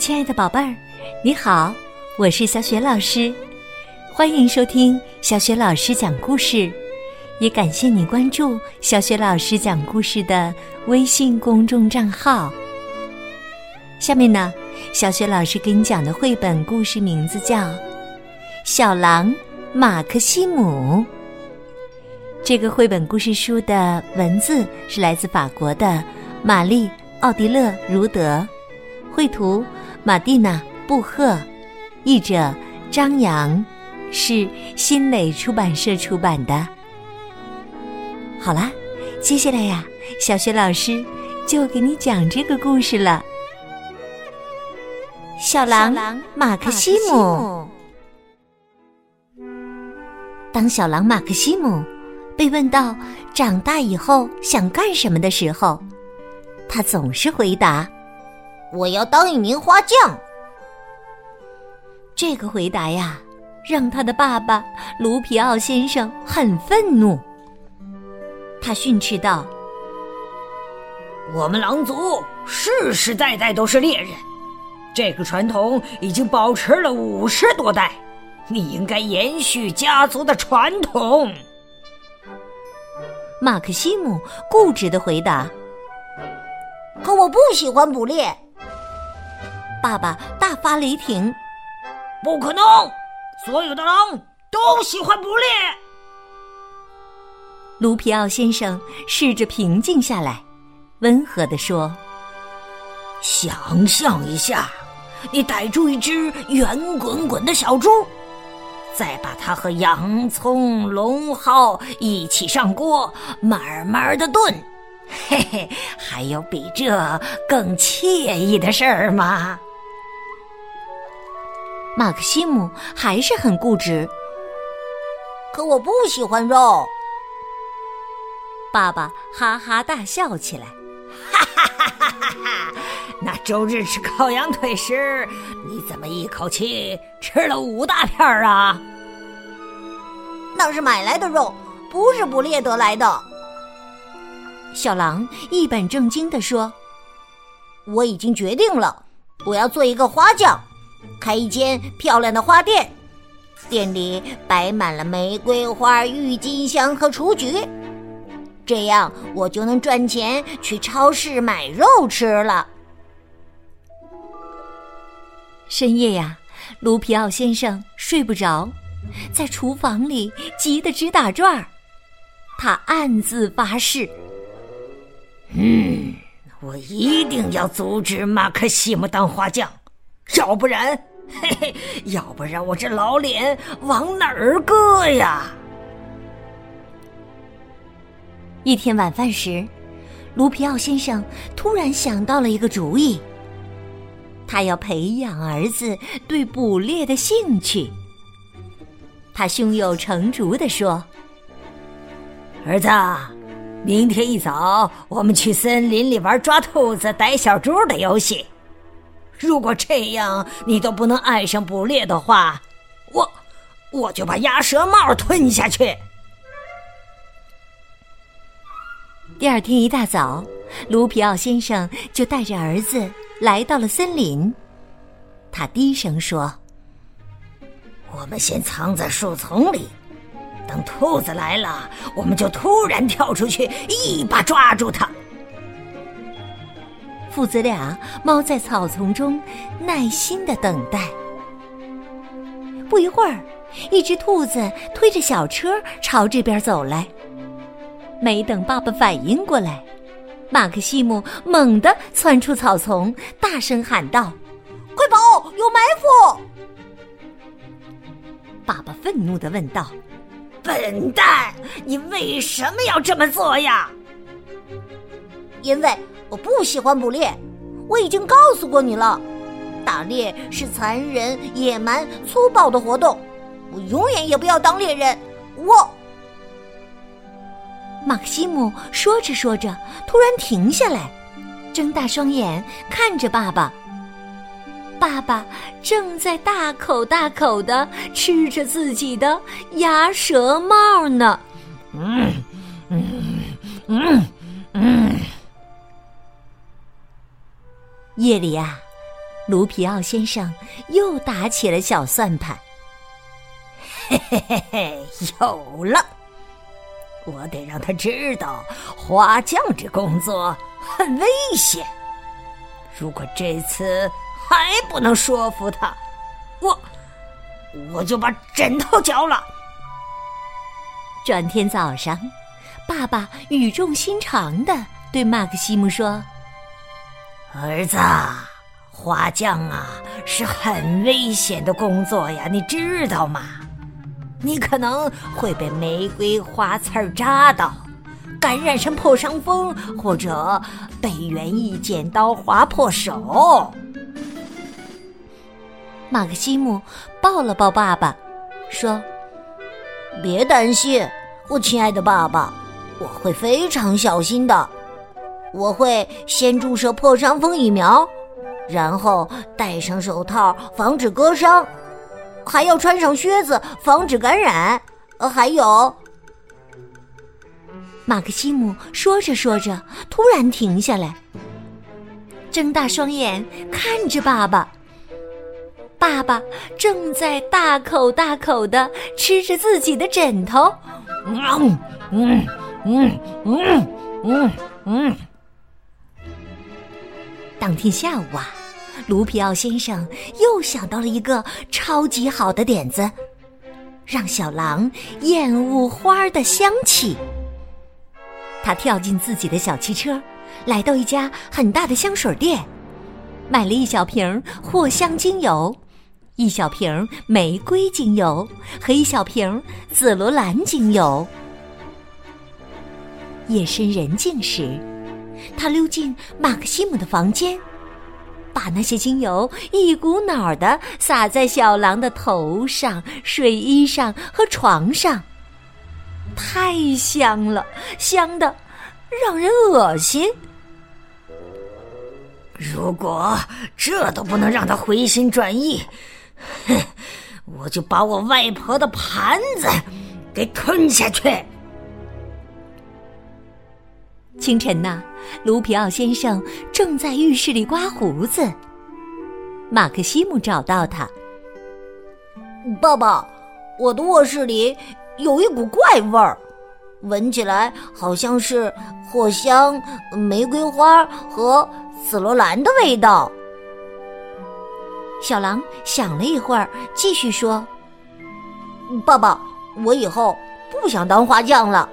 亲爱的宝贝儿，你好，我是小雪老师，欢迎收听小雪老师讲故事，也感谢你关注小雪老师讲故事的微信公众账号。下面呢，小雪老师给你讲的绘本故事名字叫《小狼马克西姆》。这个绘本故事书的文字是来自法国的玛丽·奥迪勒·茹德，绘图马蒂娜·布赫，译者张扬，是新蕾出版社出版的。好啦，接下来呀，小雪老师就给你讲这个故事了。小狼马克西姆，当小狼马克西姆。被问到长大以后想干什么的时候，他总是回答：“我要当一名花匠。”这个回答呀，让他的爸爸卢皮奥先生很愤怒。他训斥道：“我们狼族世世代代都是猎人，这个传统已经保持了五十多代，你应该延续家族的传统。”马克西姆固执的回答：“可我不喜欢捕猎。”爸爸大发雷霆：“不可能！所有的狼都喜欢捕猎。”卢皮奥先生试着平静下来，温和地说：“想象一下，你逮住一只圆滚滚的小猪。”再把它和洋葱、龙蒿一起上锅，慢慢的炖，嘿嘿，还有比这更惬意的事儿吗？马克西姆还是很固执，可我不喜欢肉。爸爸哈哈大笑起来，哈哈哈哈哈哈！那周日吃烤羊腿时，你怎么一口气吃了五大片儿啊？那是买来的肉，不是捕猎得来的。小狼一本正经地说：“我已经决定了，我要做一个花匠，开一间漂亮的花店，店里摆满了玫瑰花、郁金香和雏菊，这样我就能赚钱去超市买肉吃了。”深夜呀，卢皮奥先生睡不着。在厨房里急得直打转儿，他暗自发誓：“嗯，我一定要阻止马克西姆当花匠，要不然，嘿嘿，要不然我这老脸往哪儿搁呀？”一天晚饭时，卢皮奥先生突然想到了一个主意，他要培养儿子对捕猎的兴趣。他胸有成竹地说：“儿子，明天一早我们去森林里玩抓兔子、逮小猪的游戏。如果这样你都不能爱上捕猎的话，我我就把鸭舌帽吞下去。”第二天一大早，卢皮奥先生就带着儿子来到了森林。他低声说。我们先藏在树丛里，等兔子来了，我们就突然跳出去，一把抓住它。父子俩猫在草丛中耐心的等待。不一会儿，一只兔子推着小车朝这边走来。没等爸爸反应过来，马克西姆猛地窜出草丛，大声喊道：“快跑，有埋伏！”爸爸愤怒的问道：“笨蛋，你为什么要这么做呀？”“因为我不喜欢捕猎。我已经告诉过你了，打猎是残忍、野蛮、粗暴的活动。我永远也不要当猎人。”我，马克西姆说着说着，突然停下来，睁大双眼看着爸爸。爸爸正在大口大口的吃着自己的鸭舌帽呢。嗯嗯嗯嗯。夜里呀，卢皮奥先生又打起了小算盘。嘿嘿嘿嘿，有了！我得让他知道，花匠这工作很危险。如果这次还不能说服他，我我就把枕头交了。转天早上，爸爸语重心长的对马克西姆说：“儿子，花匠啊是很危险的工作呀，你知道吗？你可能会被玫瑰花刺儿扎到，感染上破伤风，或者被园艺剪刀划破手。”马克西姆抱了抱爸爸，说。别担心，我亲爱的爸爸，我会非常小心的。我会先注射破伤风疫苗，然后戴上手套防止割伤，还要穿上靴子防止感染。呃，还有，马克西姆说着说着，突然停下来，睁大双眼看着爸爸。爸爸正在大口大口的吃着自己的枕头，嗯嗯嗯嗯嗯嗯。当天下午啊，卢皮奥先生又想到了一个超级好的点子，让小狼厌恶花的香气。他跳进自己的小汽车，来到一家很大的香水店，买了一小瓶藿香精油。一小瓶玫瑰精油和一小瓶紫罗兰精油。夜深人静时，他溜进马克西姆的房间，把那些精油一股脑的洒在小狼的头上、睡衣上和床上，太香了，香的让人恶心。如果这都不能让他回心转意，哼，我就把我外婆的盘子给吞下去。清晨呐，卢皮奥先生正在浴室里刮胡子。马克西姆找到他，爸爸，我的卧室里有一股怪味儿，闻起来好像是藿香、玫瑰花和紫罗兰的味道。小狼想了一会儿，继续说：“爸爸，我以后不想当花匠了。”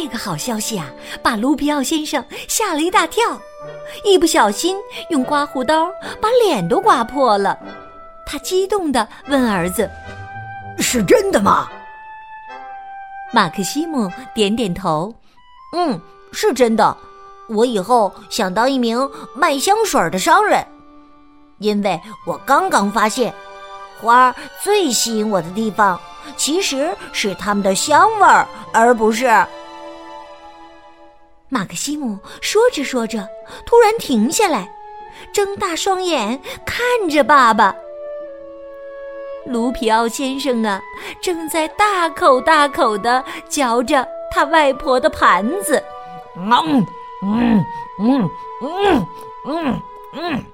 这个好消息啊，把卢皮奥先生吓了一大跳，一不小心用刮胡刀把脸都刮破了。他激动的问儿子：“是真的吗？”马克西姆点点头：“嗯，是真的。我以后想当一名卖香水的商人。”因为我刚刚发现，花最吸引我的地方其实是它们的香味儿，而不是。马克西姆说着说着，突然停下来，睁大双眼看着爸爸。卢皮奥先生啊，正在大口大口的嚼着他外婆的盘子。嗯嗯嗯嗯嗯嗯。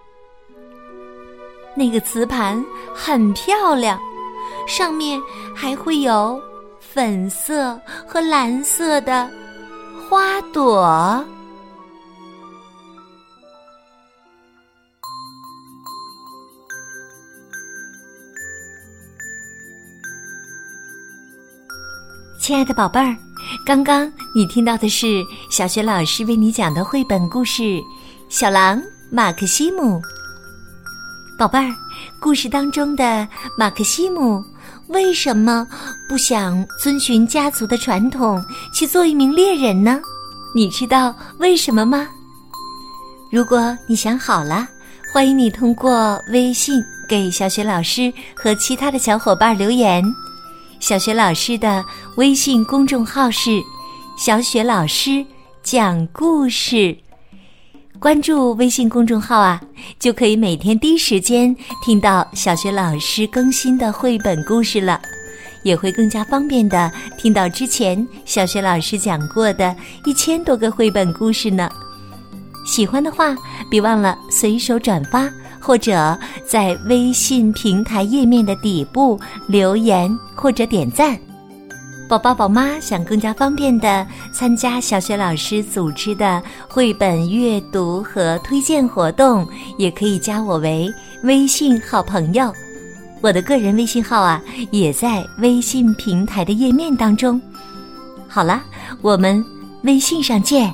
那个瓷盘很漂亮，上面还会有粉色和蓝色的花朵。亲爱的宝贝儿，刚刚你听到的是小学老师为你讲的绘本故事《小狼马克西姆》。宝贝儿，故事当中的马克西姆为什么不想遵循家族的传统去做一名猎人呢？你知道为什么吗？如果你想好了，欢迎你通过微信给小雪老师和其他的小伙伴留言。小雪老师的微信公众号是“小雪老师讲故事”。关注微信公众号啊，就可以每天第一时间听到小学老师更新的绘本故事了，也会更加方便的听到之前小学老师讲过的一千多个绘本故事呢。喜欢的话，别忘了随手转发，或者在微信平台页面的底部留言或者点赞。宝宝宝妈想更加方便的参加小雪老师组织的绘本阅读和推荐活动，也可以加我为微信好朋友。我的个人微信号啊，也在微信平台的页面当中。好了，我们微信上见。